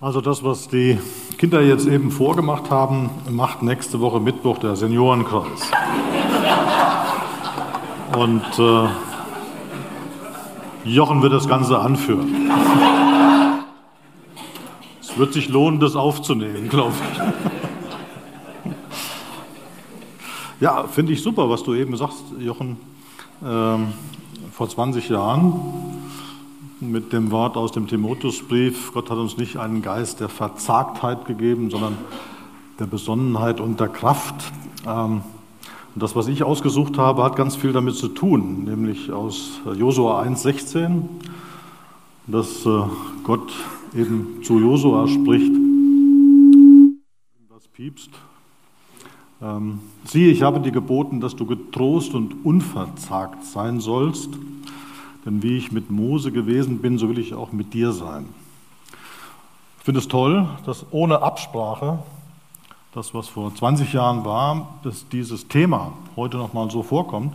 Also das, was die Kinder jetzt eben vorgemacht haben, macht nächste Woche Mittwoch der Seniorenkreis. Und äh, Jochen wird das Ganze anführen. Es wird sich lohnen, das aufzunehmen, glaube ich. Ja, finde ich super, was du eben sagst, Jochen. Ähm, vor 20 Jahren mit dem Wort aus dem Timotheusbrief, Gott hat uns nicht einen Geist der Verzagtheit gegeben, sondern der Besonnenheit und der Kraft. Ähm, und das, was ich ausgesucht habe, hat ganz viel damit zu tun, nämlich aus Josua 1,16, dass äh, Gott eben zu Josua spricht. Was piepst, ähm, siehe, ich habe dir geboten, dass du getrost und unverzagt sein sollst, denn wie ich mit Mose gewesen bin, so will ich auch mit dir sein. Ich finde es toll, dass ohne Absprache, das was vor 20 Jahren war, dass dieses Thema heute nochmal so vorkommt.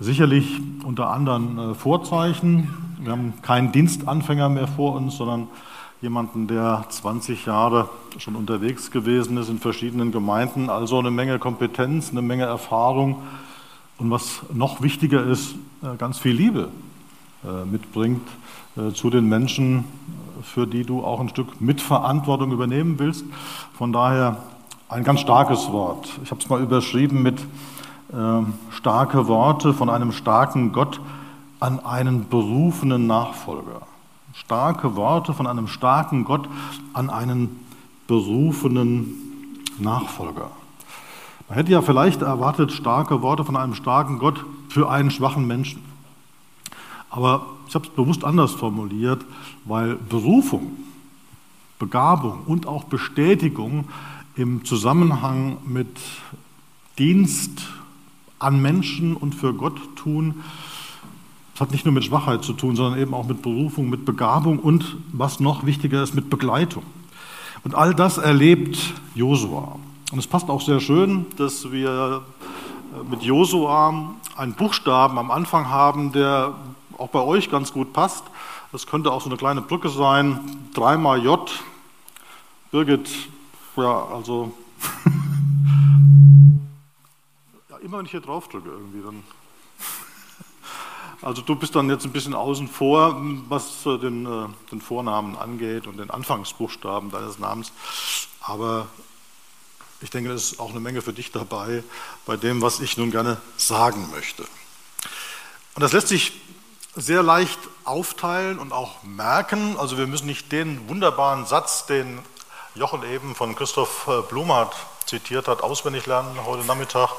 Sicherlich unter anderen äh, Vorzeichen. Wir haben keinen Dienstanfänger mehr vor uns, sondern jemanden, der 20 Jahre schon unterwegs gewesen ist in verschiedenen Gemeinden, also eine Menge Kompetenz, eine Menge Erfahrung und was noch wichtiger ist, äh, ganz viel Liebe mitbringt äh, zu den Menschen, für die du auch ein Stück Mitverantwortung übernehmen willst. Von daher ein ganz starkes Wort. Ich habe es mal überschrieben mit starke Worte von einem starken Gott an einen berufenen Nachfolger starke Worte von einem starken Gott an einen berufenen Nachfolger. Man hätte ja vielleicht erwartet, starke Worte von einem starken Gott für einen schwachen Menschen. Aber ich habe es bewusst anders formuliert, weil Berufung, Begabung und auch Bestätigung im Zusammenhang mit Dienst an Menschen und für Gott tun es hat nicht nur mit Schwachheit zu tun, sondern eben auch mit Berufung, mit Begabung und, was noch wichtiger ist, mit Begleitung. Und all das erlebt Josua. Und es passt auch sehr schön, dass wir mit Josua einen Buchstaben am Anfang haben, der auch bei euch ganz gut passt. Das könnte auch so eine kleine Brücke sein. Dreimal J. Birgit, ja, also. ja, immer wenn ich hier drauf drücke irgendwie, dann also du bist dann jetzt ein bisschen außen vor, was den, äh, den Vornamen angeht und den Anfangsbuchstaben deines Namens. Aber ich denke, es ist auch eine Menge für dich dabei bei dem, was ich nun gerne sagen möchte. Und das lässt sich sehr leicht aufteilen und auch merken. Also wir müssen nicht den wunderbaren Satz, den Jochen eben von Christoph äh, Blumhardt zitiert hat, auswendig lernen heute Nachmittag.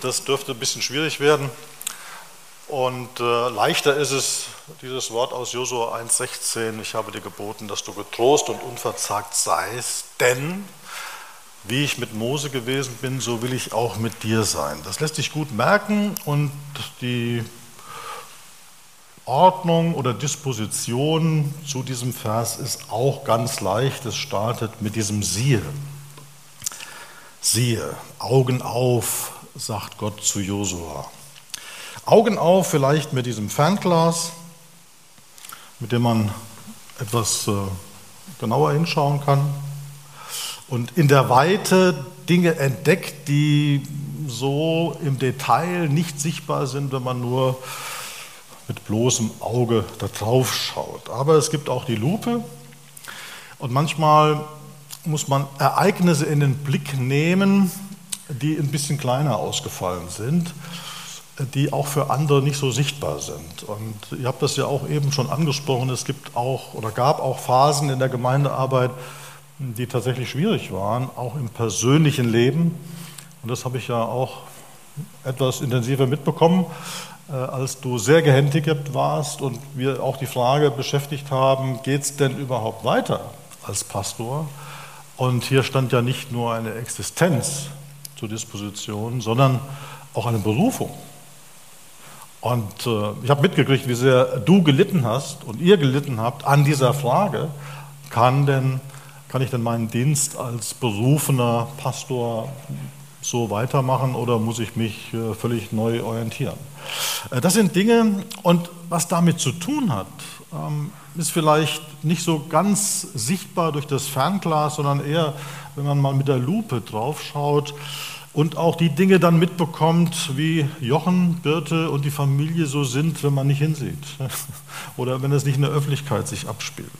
Das dürfte ein bisschen schwierig werden. Und äh, leichter ist es, dieses Wort aus Josua 1,16, ich habe dir geboten, dass du getrost und unverzagt seist, denn wie ich mit Mose gewesen bin, so will ich auch mit dir sein. Das lässt sich gut merken und die Ordnung oder Disposition zu diesem Vers ist auch ganz leicht. Es startet mit diesem Siehe. Siehe, Augen auf, sagt Gott zu Josua. Augen auf, vielleicht mit diesem Fernglas, mit dem man etwas äh, genauer hinschauen kann und in der Weite Dinge entdeckt, die so im Detail nicht sichtbar sind, wenn man nur mit bloßem Auge da drauf schaut. Aber es gibt auch die Lupe und manchmal muss man Ereignisse in den Blick nehmen, die ein bisschen kleiner ausgefallen sind die auch für andere nicht so sichtbar sind. Und ihr habt das ja auch eben schon angesprochen, es gibt auch oder gab auch Phasen in der Gemeindearbeit, die tatsächlich schwierig waren, auch im persönlichen Leben. Und das habe ich ja auch etwas intensiver mitbekommen, als du sehr gehandicapt warst und wir auch die Frage beschäftigt haben, geht es denn überhaupt weiter als Pastor? Und hier stand ja nicht nur eine Existenz zur Disposition, sondern auch eine Berufung. Und äh, ich habe mitgekriegt, wie sehr du gelitten hast und ihr gelitten habt an dieser Frage, kann, denn, kann ich denn meinen Dienst als berufener Pastor so weitermachen oder muss ich mich äh, völlig neu orientieren? Äh, das sind Dinge, und was damit zu tun hat, ähm, ist vielleicht nicht so ganz sichtbar durch das Fernglas, sondern eher, wenn man mal mit der Lupe draufschaut und auch die Dinge dann mitbekommt, wie Jochen, Birte und die Familie so sind, wenn man nicht hinsieht oder wenn es nicht in der Öffentlichkeit sich abspielt.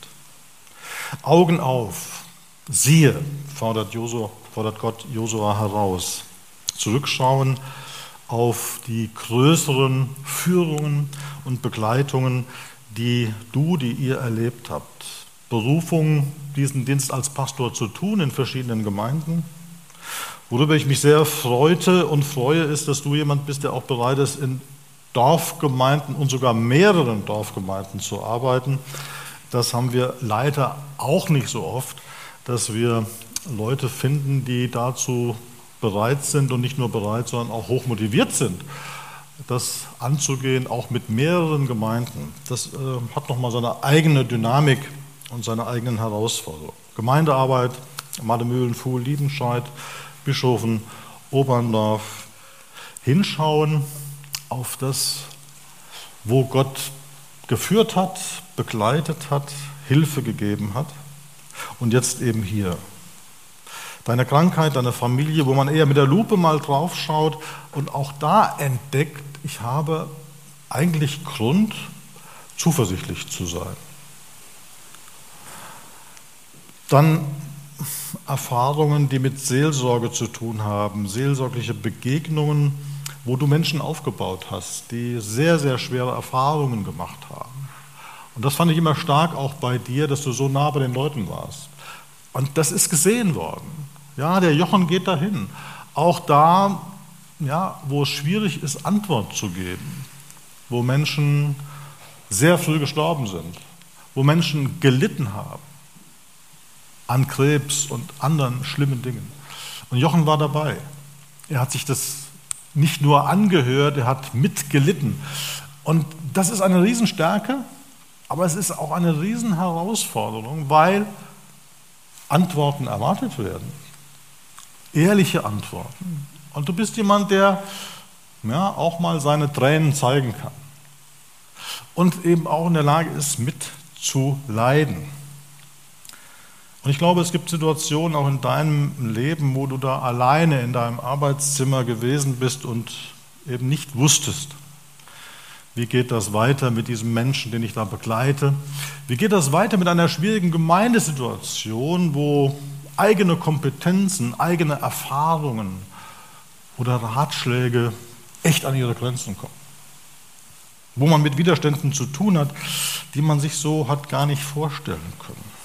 Augen auf, siehe, fordert, Josua, fordert Gott Josua heraus. Zurückschauen auf die größeren Führungen und Begleitungen, die du, die ihr erlebt habt. Berufung, diesen Dienst als Pastor zu tun in verschiedenen Gemeinden. Worüber ich mich sehr freute und freue, ist, dass du jemand bist, der auch bereit ist, in Dorfgemeinden und sogar mehreren Dorfgemeinden zu arbeiten. Das haben wir leider auch nicht so oft, dass wir Leute finden, die dazu bereit sind und nicht nur bereit, sondern auch hoch motiviert sind, das anzugehen, auch mit mehreren Gemeinden. Das äh, hat nochmal seine eigene Dynamik und seine eigenen Herausforderungen. Gemeindearbeit, Mademühlen, Fuhl, Liebenscheid, Bischofen, Oberndorf. Hinschauen auf das, wo Gott geführt hat, begleitet hat, Hilfe gegeben hat. Und jetzt eben hier deine Krankheit, deine Familie, wo man eher mit der Lupe mal drauf schaut und auch da entdeckt, ich habe eigentlich Grund, zuversichtlich zu sein. Dann Erfahrungen, die mit Seelsorge zu tun haben, seelsorgliche Begegnungen, wo du Menschen aufgebaut hast, die sehr, sehr schwere Erfahrungen gemacht haben. Und das fand ich immer stark auch bei dir, dass du so nah bei den Leuten warst. Und das ist gesehen worden. Ja, der Jochen geht dahin. Auch da, ja, wo es schwierig ist, Antwort zu geben, wo Menschen sehr früh gestorben sind, wo Menschen gelitten haben an Krebs und anderen schlimmen Dingen. Und Jochen war dabei. Er hat sich das nicht nur angehört, er hat mitgelitten. Und das ist eine Riesenstärke, aber es ist auch eine Riesenherausforderung, weil Antworten erwartet werden ehrliche Antworten. Und du bist jemand, der ja, auch mal seine Tränen zeigen kann. Und eben auch in der Lage ist, mitzuleiden. Und ich glaube, es gibt Situationen auch in deinem Leben, wo du da alleine in deinem Arbeitszimmer gewesen bist und eben nicht wusstest, wie geht das weiter mit diesem Menschen, den ich da begleite? Wie geht das weiter mit einer schwierigen Gemeindesituation, wo eigene Kompetenzen, eigene Erfahrungen oder Ratschläge echt an ihre Grenzen kommen. Wo man mit Widerständen zu tun hat, die man sich so hat gar nicht vorstellen können.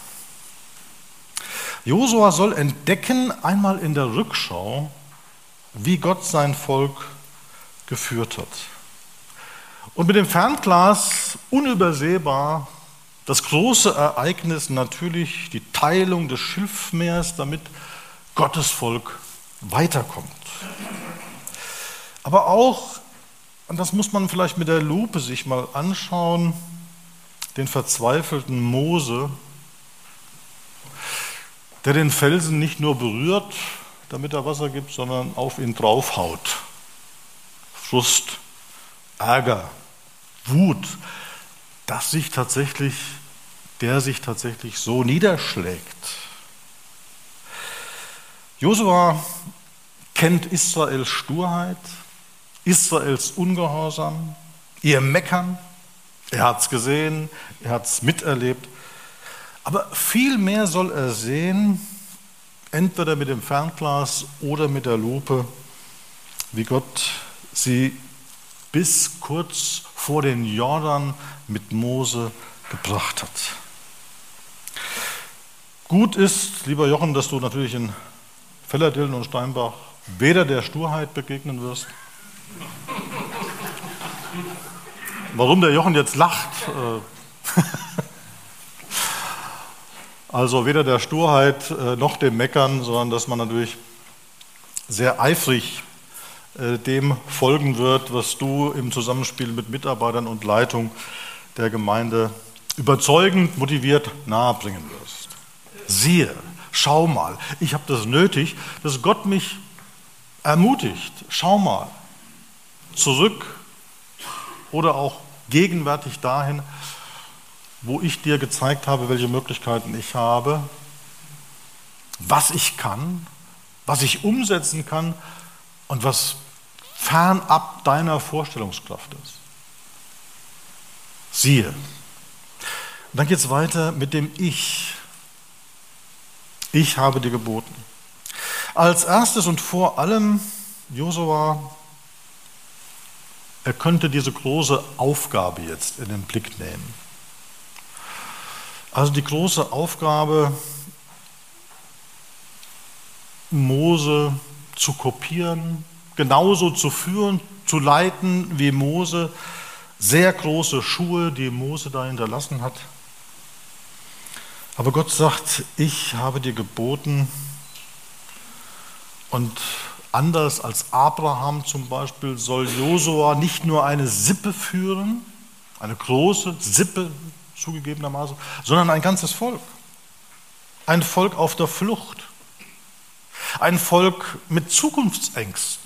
Josua soll entdecken, einmal in der Rückschau, wie Gott sein Volk geführt hat. Und mit dem Fernglas unübersehbar das große Ereignis natürlich die Teilung des Schilfmeers, damit Gottes Volk weiterkommt. Aber auch, und das muss man vielleicht mit der Lupe sich mal anschauen, den verzweifelten Mose, der den Felsen nicht nur berührt, damit er Wasser gibt, sondern auf ihn draufhaut. Frust, Ärger, Wut, dass sich tatsächlich, der sich tatsächlich so niederschlägt. Josua kennt Israels Sturheit, Israels Ungehorsam, ihr Meckern. Er hat es gesehen, er hat es miterlebt. Aber viel mehr soll er sehen, entweder mit dem Fernglas oder mit der Lupe, wie Gott sie bis kurz vor den Jordan mit Mose gebracht hat. Gut ist, lieber Jochen, dass du natürlich in Fellerdillen und Steinbach weder der Sturheit begegnen wirst. Warum der Jochen jetzt lacht? Äh, also weder der Sturheit äh, noch dem Meckern, sondern dass man natürlich sehr eifrig dem folgen wird, was du im Zusammenspiel mit Mitarbeitern und Leitung der Gemeinde überzeugend, motiviert nahebringen wirst. Siehe, schau mal, ich habe das nötig, dass Gott mich ermutigt. Schau mal, zurück oder auch gegenwärtig dahin, wo ich dir gezeigt habe, welche Möglichkeiten ich habe, was ich kann, was ich umsetzen kann und was fernab deiner Vorstellungskraft ist. Siehe. Und dann geht es weiter mit dem Ich. Ich habe dir geboten. Als erstes und vor allem, Josua, er könnte diese große Aufgabe jetzt in den Blick nehmen. Also die große Aufgabe, Mose zu kopieren, genauso zu führen, zu leiten wie Mose, sehr große Schuhe, die Mose da hinterlassen hat. Aber Gott sagt, ich habe dir geboten und anders als Abraham zum Beispiel soll Josua nicht nur eine Sippe führen, eine große Sippe zugegebenermaßen, sondern ein ganzes Volk. Ein Volk auf der Flucht. Ein Volk mit Zukunftsängsten.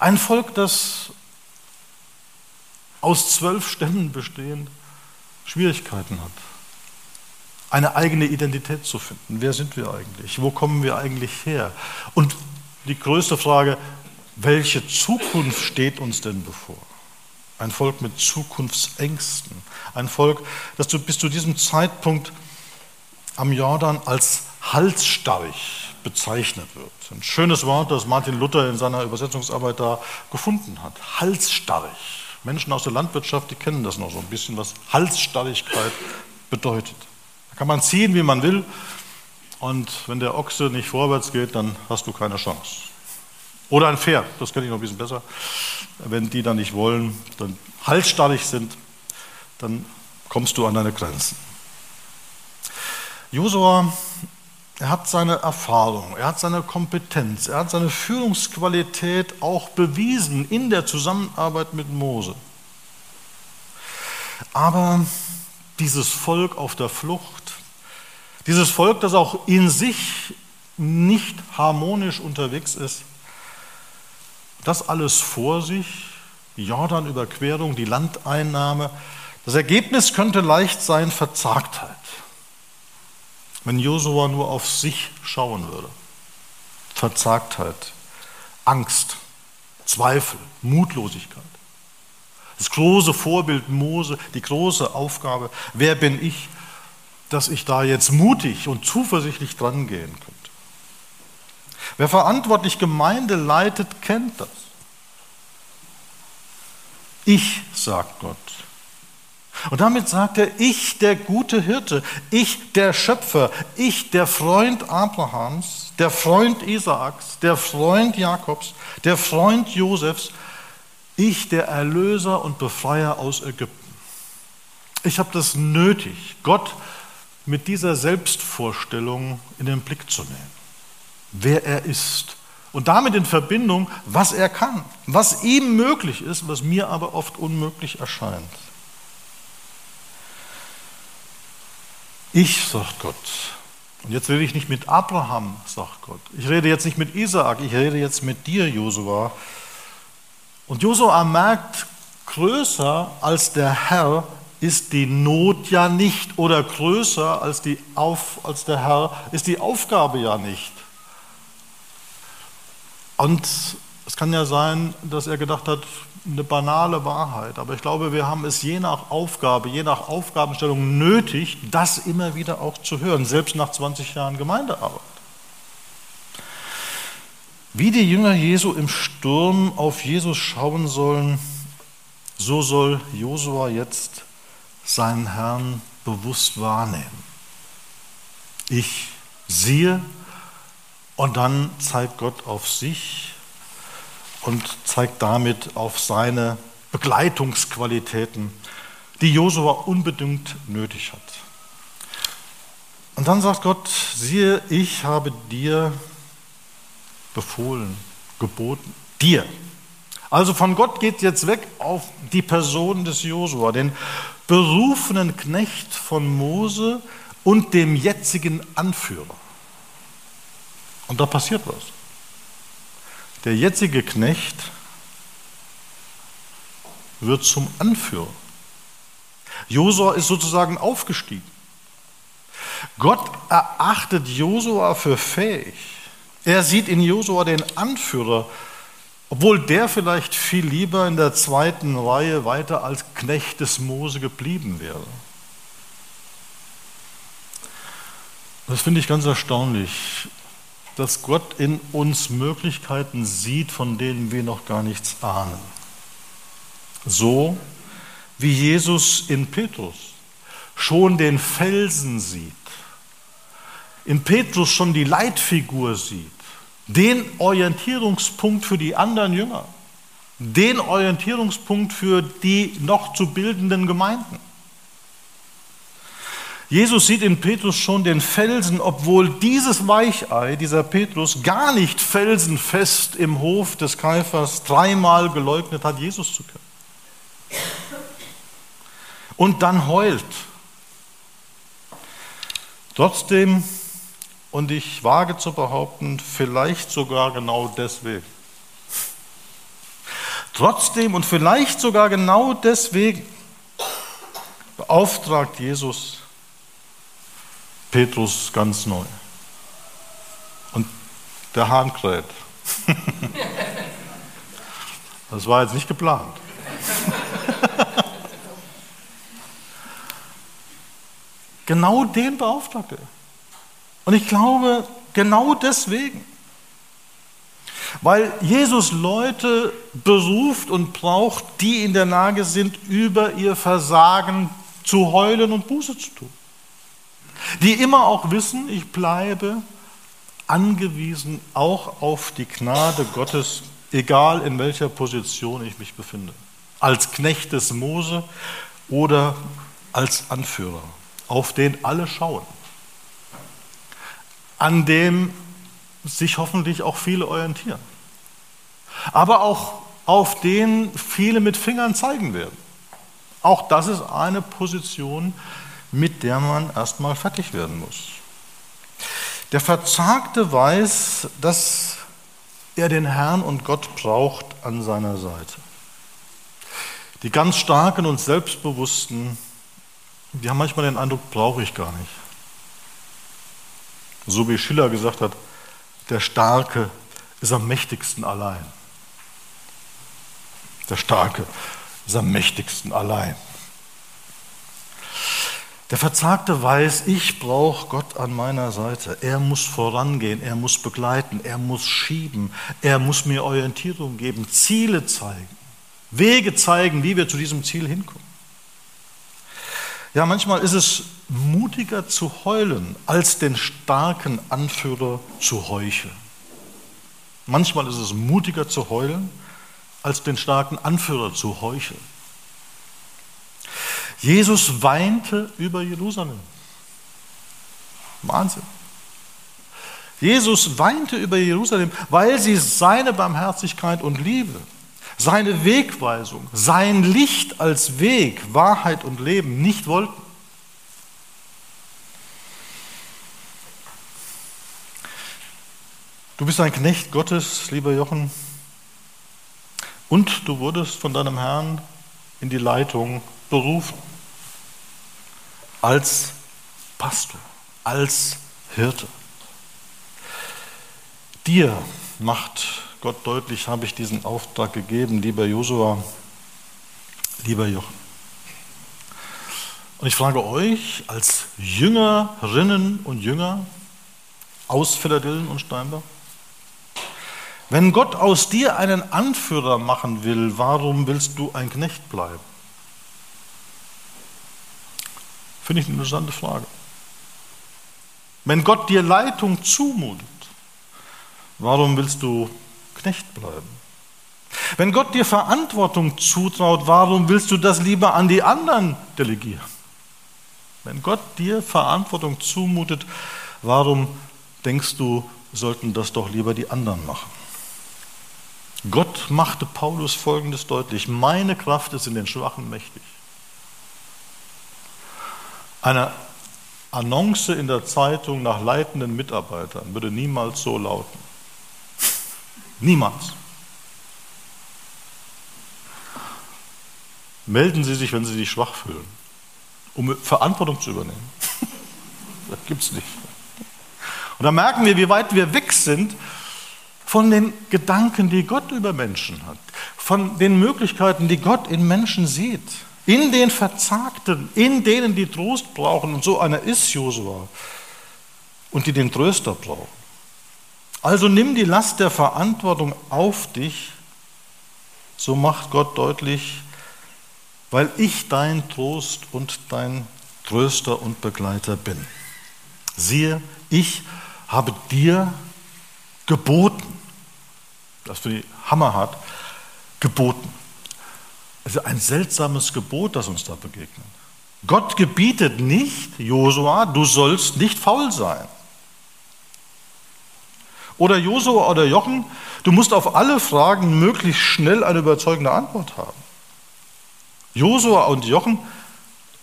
Ein Volk, das aus zwölf Stämmen bestehend Schwierigkeiten hat, eine eigene Identität zu finden. Wer sind wir eigentlich? Wo kommen wir eigentlich her? Und die größte Frage, welche Zukunft steht uns denn bevor? Ein Volk mit Zukunftsängsten. Ein Volk, das bis zu diesem Zeitpunkt am Jordan als halsstarrig bezeichnet wird. Ein schönes Wort, das Martin Luther in seiner Übersetzungsarbeit da gefunden hat. Halsstarrig. Menschen aus der Landwirtschaft, die kennen das noch so ein bisschen, was Halsstarrigkeit bedeutet. Da kann man ziehen, wie man will, und wenn der Ochse nicht vorwärts geht, dann hast du keine Chance. Oder ein Pferd, das kenne ich noch ein bisschen besser. Wenn die dann nicht wollen, dann halsstarrig sind, dann kommst du an deine Grenzen. Josua, er hat seine Erfahrung, er hat seine Kompetenz, er hat seine Führungsqualität auch bewiesen in der Zusammenarbeit mit Mose. Aber dieses Volk auf der Flucht, dieses Volk, das auch in sich nicht harmonisch unterwegs ist, das alles vor sich, die Jordanüberquerung, die Landeinnahme. Das Ergebnis könnte leicht sein Verzagtheit, wenn Josua nur auf sich schauen würde. Verzagtheit, Angst, Zweifel, Mutlosigkeit. Das große Vorbild Mose, die große Aufgabe, wer bin ich, dass ich da jetzt mutig und zuversichtlich dran gehen könnte. Wer verantwortlich Gemeinde leitet, kennt das. Ich, sagt Gott. Und damit sagt er, ich der gute Hirte, ich der Schöpfer, ich der Freund Abrahams, der Freund Isaaks, der Freund Jakobs, der Freund Josefs, ich der Erlöser und Befreier aus Ägypten. Ich habe das nötig, Gott mit dieser Selbstvorstellung in den Blick zu nehmen wer er ist. Und damit in Verbindung, was er kann, was ihm möglich ist, was mir aber oft unmöglich erscheint. Ich, sagt Gott, und jetzt rede ich nicht mit Abraham, sagt Gott. Ich rede jetzt nicht mit Isaak, ich rede jetzt mit dir, Josua. Und Josua merkt, größer als der Herr ist die Not ja nicht oder größer als, die Auf, als der Herr ist die Aufgabe ja nicht. Und es kann ja sein, dass er gedacht hat, eine banale Wahrheit, aber ich glaube, wir haben es je nach Aufgabe, je nach Aufgabenstellung nötig, das immer wieder auch zu hören, selbst nach 20 Jahren Gemeindearbeit. Wie die Jünger Jesu im Sturm auf Jesus schauen sollen, so soll Josua jetzt seinen Herrn bewusst wahrnehmen. Ich sehe und dann zeigt Gott auf sich und zeigt damit auf seine Begleitungsqualitäten, die Josua unbedingt nötig hat. Und dann sagt Gott, siehe, ich habe dir befohlen, geboten, dir. Also von Gott geht jetzt weg auf die Person des Josua, den berufenen Knecht von Mose und dem jetzigen Anführer. Und da passiert was. Der jetzige Knecht wird zum Anführer. Josua ist sozusagen aufgestiegen. Gott erachtet Josua für fähig. Er sieht in Josua den Anführer, obwohl der vielleicht viel lieber in der zweiten Reihe weiter als Knecht des Mose geblieben wäre. Das finde ich ganz erstaunlich, dass Gott in uns Möglichkeiten sieht, von denen wir noch gar nichts ahnen. So wie Jesus in Petrus schon den Felsen sieht, in Petrus schon die Leitfigur sieht, den Orientierungspunkt für die anderen Jünger, den Orientierungspunkt für die noch zu bildenden Gemeinden. Jesus sieht in Petrus schon den Felsen, obwohl dieses Weichei, dieser Petrus, gar nicht felsenfest im Hof des Kaifers dreimal geleugnet hat, Jesus zu können. Und dann heult. Trotzdem, und ich wage zu behaupten, vielleicht sogar genau deswegen. Trotzdem und vielleicht sogar genau deswegen beauftragt Jesus Petrus ganz neu. Und der Hahn kräht. Das war jetzt nicht geplant. genau den beauftragte er. Und ich glaube, genau deswegen. Weil Jesus Leute beruft und braucht, die in der Lage sind, über ihr Versagen zu heulen und Buße zu tun die immer auch wissen, ich bleibe angewiesen auch auf die Gnade Gottes, egal in welcher Position ich mich befinde. Als Knecht des Mose oder als Anführer, auf den alle schauen, an dem sich hoffentlich auch viele orientieren, aber auch auf den viele mit Fingern zeigen werden. Auch das ist eine Position, mit der man erstmal fertig werden muss. Der Verzagte weiß, dass er den Herrn und Gott braucht an seiner Seite. Die ganz Starken und Selbstbewussten, die haben manchmal den Eindruck, brauche ich gar nicht. So wie Schiller gesagt hat, der Starke ist am mächtigsten allein. Der Starke ist am mächtigsten allein. Der Verzagte weiß, ich brauche Gott an meiner Seite. Er muss vorangehen, er muss begleiten, er muss schieben, er muss mir Orientierung geben, Ziele zeigen, Wege zeigen, wie wir zu diesem Ziel hinkommen. Ja, manchmal ist es mutiger zu heulen, als den starken Anführer zu heucheln. Manchmal ist es mutiger zu heulen, als den starken Anführer zu heucheln. Jesus weinte über Jerusalem. Wahnsinn. Jesus weinte über Jerusalem, weil sie seine Barmherzigkeit und Liebe, seine Wegweisung, sein Licht als Weg, Wahrheit und Leben nicht wollten. Du bist ein Knecht Gottes, lieber Jochen, und du wurdest von deinem Herrn in die Leitung berufen als Pastor, als Hirte. Dir macht Gott deutlich, habe ich diesen Auftrag gegeben, lieber Josua, lieber Jochen. Und ich frage euch als Jüngerinnen und Jünger aus Philadelphia und Steinbach, wenn Gott aus dir einen Anführer machen will, warum willst du ein Knecht bleiben? Finde ich eine interessante Frage. Wenn Gott dir Leitung zumutet, warum willst du Knecht bleiben? Wenn Gott dir Verantwortung zutraut, warum willst du das lieber an die anderen delegieren? Wenn Gott dir Verantwortung zumutet, warum denkst du, sollten das doch lieber die anderen machen? Gott machte Paulus Folgendes deutlich, meine Kraft ist in den Schwachen mächtig. Eine Annonce in der Zeitung nach leitenden Mitarbeitern würde niemals so lauten. Niemals. Melden Sie sich, wenn Sie sich schwach fühlen. um Verantwortung zu übernehmen. das gibt es nicht. Und da merken wir, wie weit wir weg sind von den Gedanken, die Gott über Menschen hat, von den Möglichkeiten, die Gott in Menschen sieht, in den Verzagten, in denen, die Trost brauchen. Und so einer ist Josua. Und die den Tröster brauchen. Also nimm die Last der Verantwortung auf dich, so macht Gott deutlich, weil ich dein Trost und dein Tröster und Begleiter bin. Siehe, ich habe dir geboten, das für die Hammer hat, geboten. Also ein seltsames Gebot, das uns da begegnet. Gott gebietet nicht, Josua, du sollst nicht faul sein. Oder Josua oder Jochen, du musst auf alle Fragen möglichst schnell eine überzeugende Antwort haben. Josua und Jochen,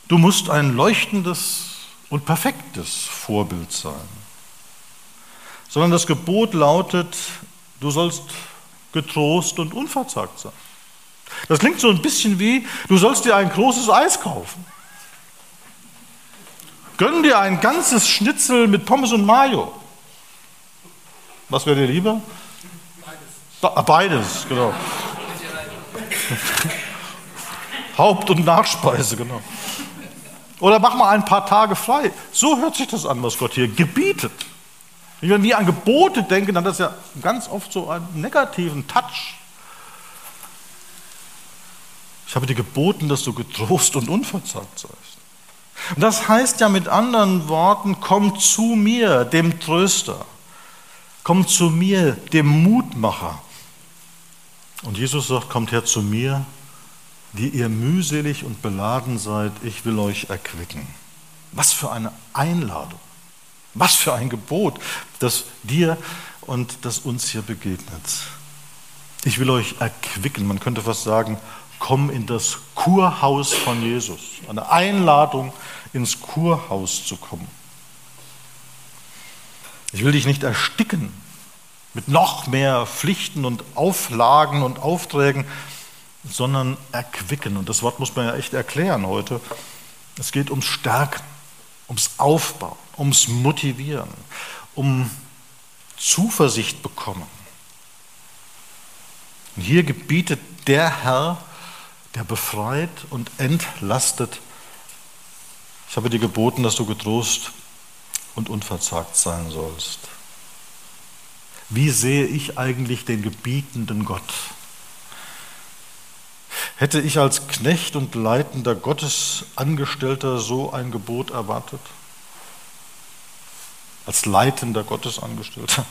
du musst ein leuchtendes und perfektes Vorbild sein. Sondern das Gebot lautet, du sollst getrost und unverzagt sein. Das klingt so ein bisschen wie, du sollst dir ein großes Eis kaufen. Gönn dir ein ganzes Schnitzel mit Pommes und Mayo. Was wäre dir lieber? Beides. Beides, genau. Haupt- und Nachspeise, genau. Oder mach mal ein paar Tage frei. So hört sich das an, was Gott hier gebietet. Wenn wir an Gebote denken, dann hat das ja ganz oft so einen negativen Touch. Ich habe dir geboten, dass du getrost und unverzagt seist. Und das heißt ja mit anderen Worten, komm zu mir, dem Tröster. Komm zu mir, dem Mutmacher. Und Jesus sagt, kommt her zu mir, die ihr mühselig und beladen seid, ich will euch erquicken. Was für eine Einladung, was für ein Gebot, das dir und das uns hier begegnet. Ich will euch erquicken, man könnte fast sagen, komm in das Kurhaus von Jesus. Eine Einladung, ins Kurhaus zu kommen. Ich will dich nicht ersticken mit noch mehr Pflichten und Auflagen und Aufträgen, sondern erquicken. Und das Wort muss man ja echt erklären heute. Es geht ums Stärken, ums Aufbauen, ums Motivieren, um Zuversicht bekommen. Und hier gebietet der Herr, der befreit und entlastet. Ich habe dir geboten, dass du getrost und unverzagt sein sollst. Wie sehe ich eigentlich den gebietenden Gott? Hätte ich als Knecht und leitender Gottesangestellter so ein Gebot erwartet? Als leitender Gottesangestellter?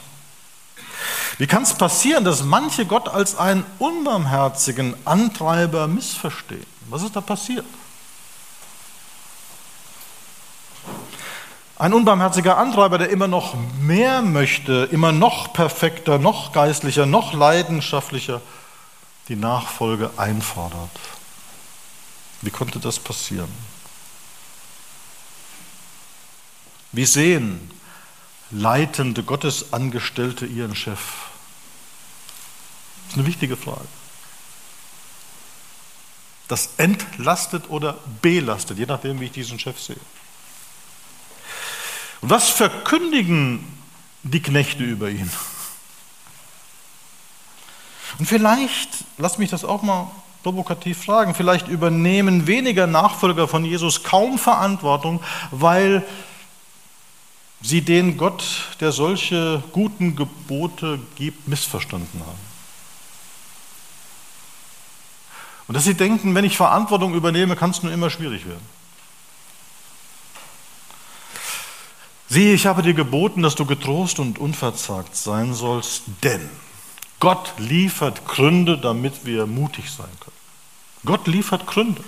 Wie kann es passieren, dass manche Gott als einen unbarmherzigen Antreiber missverstehen? Was ist da passiert? Ein unbarmherziger Antreiber, der immer noch mehr möchte, immer noch perfekter, noch geistlicher, noch leidenschaftlicher die Nachfolge einfordert. Wie konnte das passieren? Wie sehen leitende Gottesangestellte ihren Chef? Das ist eine wichtige Frage. Das entlastet oder belastet, je nachdem, wie ich diesen Chef sehe. Und was verkündigen die Knechte über ihn? Und vielleicht, lass mich das auch mal provokativ fragen, vielleicht übernehmen weniger Nachfolger von Jesus kaum Verantwortung, weil sie den Gott, der solche guten Gebote gibt, missverstanden haben. Und dass sie denken, wenn ich Verantwortung übernehme, kann es nur immer schwierig werden. Siehe, ich habe dir geboten, dass du getrost und unverzagt sein sollst, denn Gott liefert Gründe, damit wir mutig sein können. Gott liefert Gründe.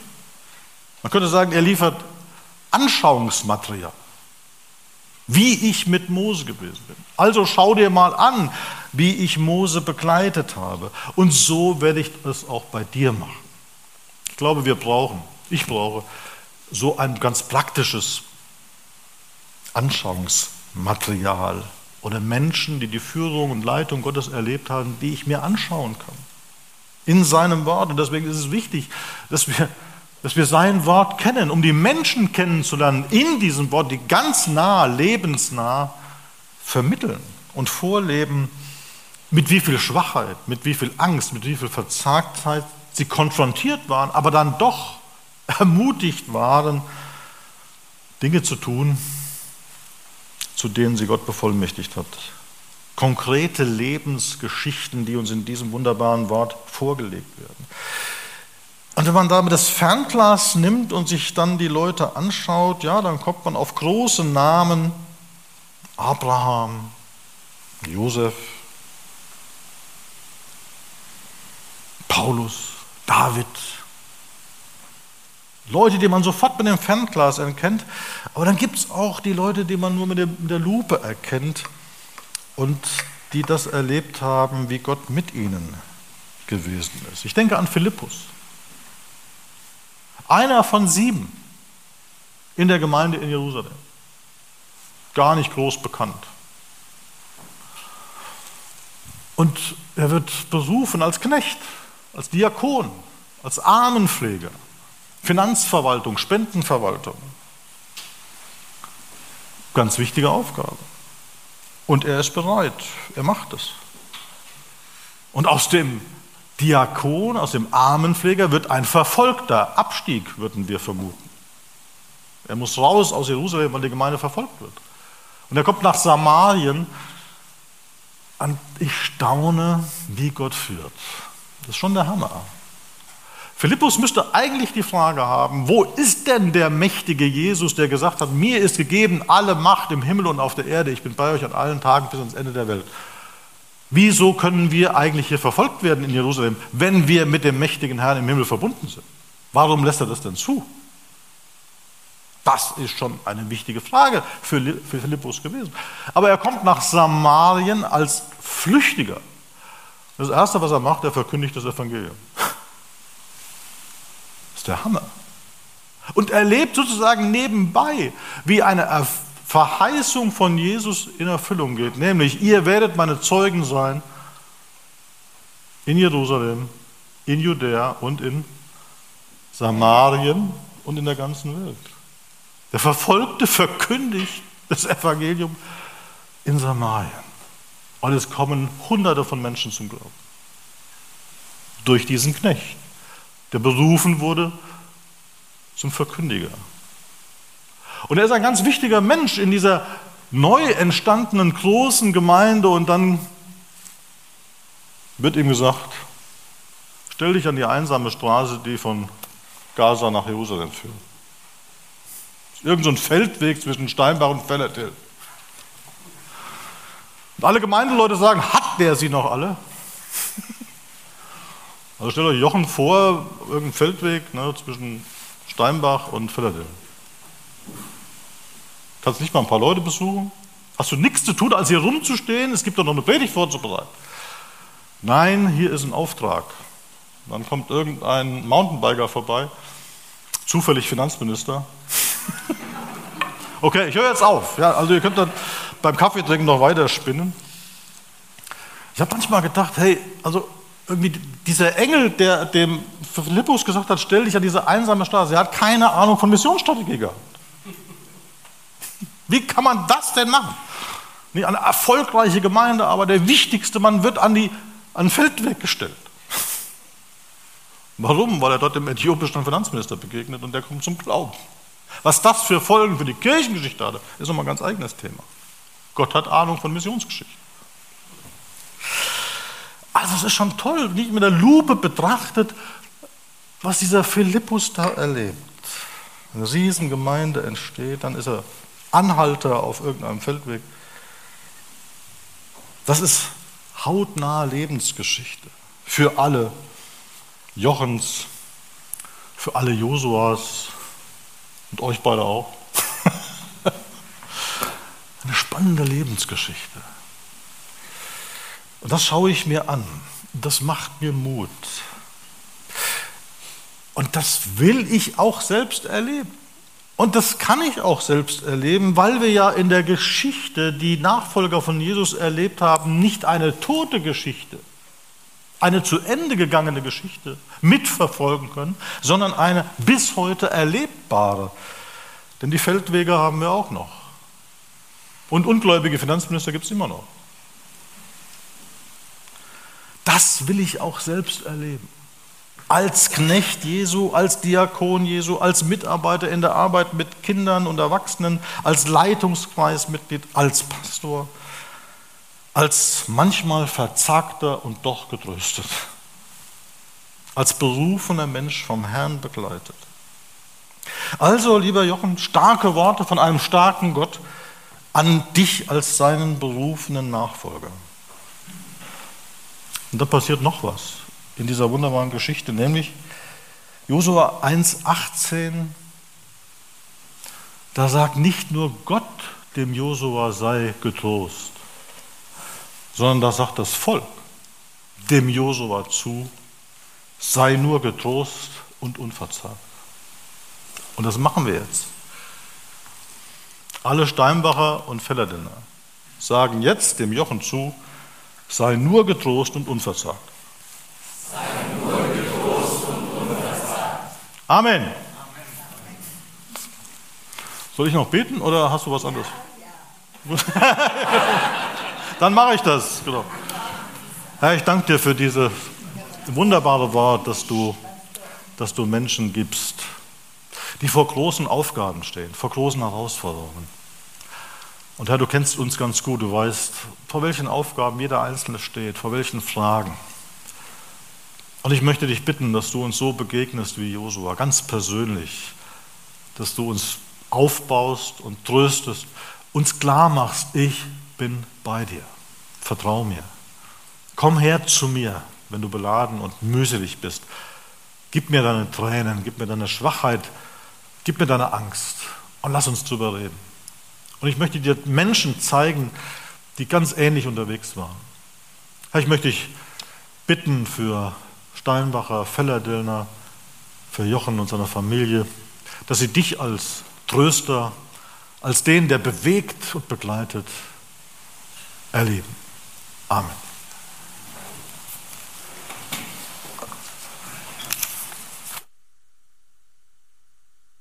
Man könnte sagen, er liefert Anschauungsmaterial, wie ich mit Mose gewesen bin. Also schau dir mal an, wie ich Mose begleitet habe. Und so werde ich es auch bei dir machen. Ich glaube, wir brauchen, ich brauche so ein ganz praktisches Anschauungsmaterial oder Menschen, die die Führung und Leitung Gottes erlebt haben, die ich mir anschauen kann. In seinem Wort. Und deswegen ist es wichtig, dass wir dass wir sein Wort kennen, um die Menschen kennenzulernen, in diesem Wort, die ganz nah, lebensnah vermitteln und vorleben, mit wie viel Schwachheit, mit wie viel Angst, mit wie viel Verzagtheit sie konfrontiert waren, aber dann doch ermutigt waren, Dinge zu tun, zu denen sie Gott bevollmächtigt hat. Konkrete Lebensgeschichten, die uns in diesem wunderbaren Wort vorgelegt werden. Und wenn man damit das Fernglas nimmt und sich dann die Leute anschaut, ja, dann kommt man auf große Namen, Abraham, Josef, Paulus, David, Leute, die man sofort mit dem Fernglas erkennt, aber dann gibt es auch die Leute, die man nur mit der, mit der Lupe erkennt und die das erlebt haben, wie Gott mit ihnen gewesen ist. Ich denke an Philippus. Einer von sieben in der Gemeinde in Jerusalem. Gar nicht groß bekannt. Und er wird berufen als Knecht, als Diakon, als Armenpfleger. Finanzverwaltung, Spendenverwaltung. Ganz wichtige Aufgabe. Und er ist bereit, er macht es. Und aus dem Diakon, aus dem Armenpfleger wird ein verfolgter Abstieg, würden wir vermuten. Er muss raus aus Jerusalem, weil die Gemeinde verfolgt wird. Und er kommt nach Samarien. Und ich staune, wie Gott führt. Das ist schon der Hammer. Philippus müsste eigentlich die Frage haben, wo ist denn der mächtige Jesus, der gesagt hat, mir ist gegeben alle Macht im Himmel und auf der Erde, ich bin bei euch an allen Tagen bis ans Ende der Welt. Wieso können wir eigentlich hier verfolgt werden in Jerusalem, wenn wir mit dem mächtigen Herrn im Himmel verbunden sind? Warum lässt er das denn zu? Das ist schon eine wichtige Frage für Philippus gewesen. Aber er kommt nach Samarien als Flüchtiger. Das Erste, was er macht, er verkündigt das Evangelium der Hammer. Und erlebt sozusagen nebenbei, wie eine Verheißung von Jesus in Erfüllung geht, nämlich ihr werdet meine Zeugen sein in Jerusalem, in Judäa und in Samarien und in der ganzen Welt. Der Verfolgte verkündigt das Evangelium in Samarien. Und es kommen Hunderte von Menschen zum Glauben. Durch diesen Knecht der berufen wurde zum Verkündiger. Und er ist ein ganz wichtiger Mensch in dieser neu entstandenen großen Gemeinde und dann wird ihm gesagt, stell dich an die einsame Straße, die von Gaza nach Jerusalem führt. Irgend so ein Feldweg zwischen Steinbach und Fellertil. Und alle Gemeindeleute sagen, hat der sie noch alle? Also stellt euch Jochen vor, irgendein Feldweg ne, zwischen Steinbach und Philadelphia. Kannst nicht mal ein paar Leute besuchen? Hast du nichts zu tun, als hier rumzustehen? Es gibt doch noch eine Predigt vorzubereiten. Nein, hier ist ein Auftrag. Dann kommt irgendein Mountainbiker vorbei, zufällig Finanzminister. okay, ich höre jetzt auf. Ja, also ihr könnt dann beim Kaffeetrinken noch weiter spinnen. Ich habe manchmal gedacht, hey, also irgendwie dieser Engel, der dem Philippus gesagt hat, stell dich an diese einsame Straße, er hat keine Ahnung von Missionsstrategie gehabt. Wie kann man das denn machen? Eine erfolgreiche Gemeinde, aber der wichtigste Mann wird an, die, an den Feldweg gestellt. Warum? Weil er dort dem äthiopischen Finanzminister begegnet und der kommt zum Glauben. Was das für Folgen für die Kirchengeschichte hatte, ist nochmal ein ganz eigenes Thema. Gott hat Ahnung von Missionsgeschichte. Also es ist schon toll, nicht mit der Lupe betrachtet, was dieser Philippus da erlebt. Eine Riesengemeinde entsteht, dann ist er Anhalter auf irgendeinem Feldweg. Das ist hautnahe Lebensgeschichte für alle Jochens, für alle Josuas und euch beide auch. Eine spannende Lebensgeschichte. Und das schaue ich mir an. Das macht mir Mut. Und das will ich auch selbst erleben. Und das kann ich auch selbst erleben, weil wir ja in der Geschichte, die Nachfolger von Jesus erlebt haben, nicht eine tote Geschichte, eine zu Ende gegangene Geschichte mitverfolgen können, sondern eine bis heute erlebbare. Denn die Feldwege haben wir auch noch. Und ungläubige Finanzminister gibt es immer noch. Das will ich auch selbst erleben. Als Knecht Jesu, als Diakon Jesu, als Mitarbeiter in der Arbeit mit Kindern und Erwachsenen, als Leitungskreismitglied, als Pastor, als manchmal verzagter und doch getröstet, als berufener Mensch vom Herrn begleitet. Also, lieber Jochen, starke Worte von einem starken Gott an dich als seinen berufenen Nachfolger. Und da passiert noch was in dieser wunderbaren Geschichte, nämlich Josua 1,18. Da sagt nicht nur Gott dem Josua sei getrost, sondern da sagt das Volk dem Josua zu, sei nur getrost und unverzagt. Und das machen wir jetzt. Alle Steinbacher und Fellerdinner sagen jetzt dem Jochen zu, sei nur getrost und unverzagt. Sei nur getrost und unverzagt. Amen. Soll ich noch beten oder hast du was anderes? Ja. Dann mache ich das. Genau. Herr, ich danke dir für dieses wunderbare Wort, dass du, dass du Menschen gibst, die vor großen Aufgaben stehen, vor großen Herausforderungen. Und Herr, du kennst uns ganz gut, du weißt, vor welchen Aufgaben jeder Einzelne steht, vor welchen Fragen. Und ich möchte dich bitten, dass du uns so begegnest wie Josua, ganz persönlich, dass du uns aufbaust und tröstest, uns klar machst, ich bin bei dir. Vertrau mir. Komm her zu mir, wenn du beladen und mühselig bist. Gib mir deine Tränen, gib mir deine Schwachheit, gib mir deine Angst und lass uns drüber reden. Und ich möchte dir Menschen zeigen, die ganz ähnlich unterwegs waren. Ich möchte dich bitten für Steinbacher, Fellerdillner, für Jochen und seine Familie, dass sie dich als Tröster, als den, der bewegt und begleitet, erleben. Amen.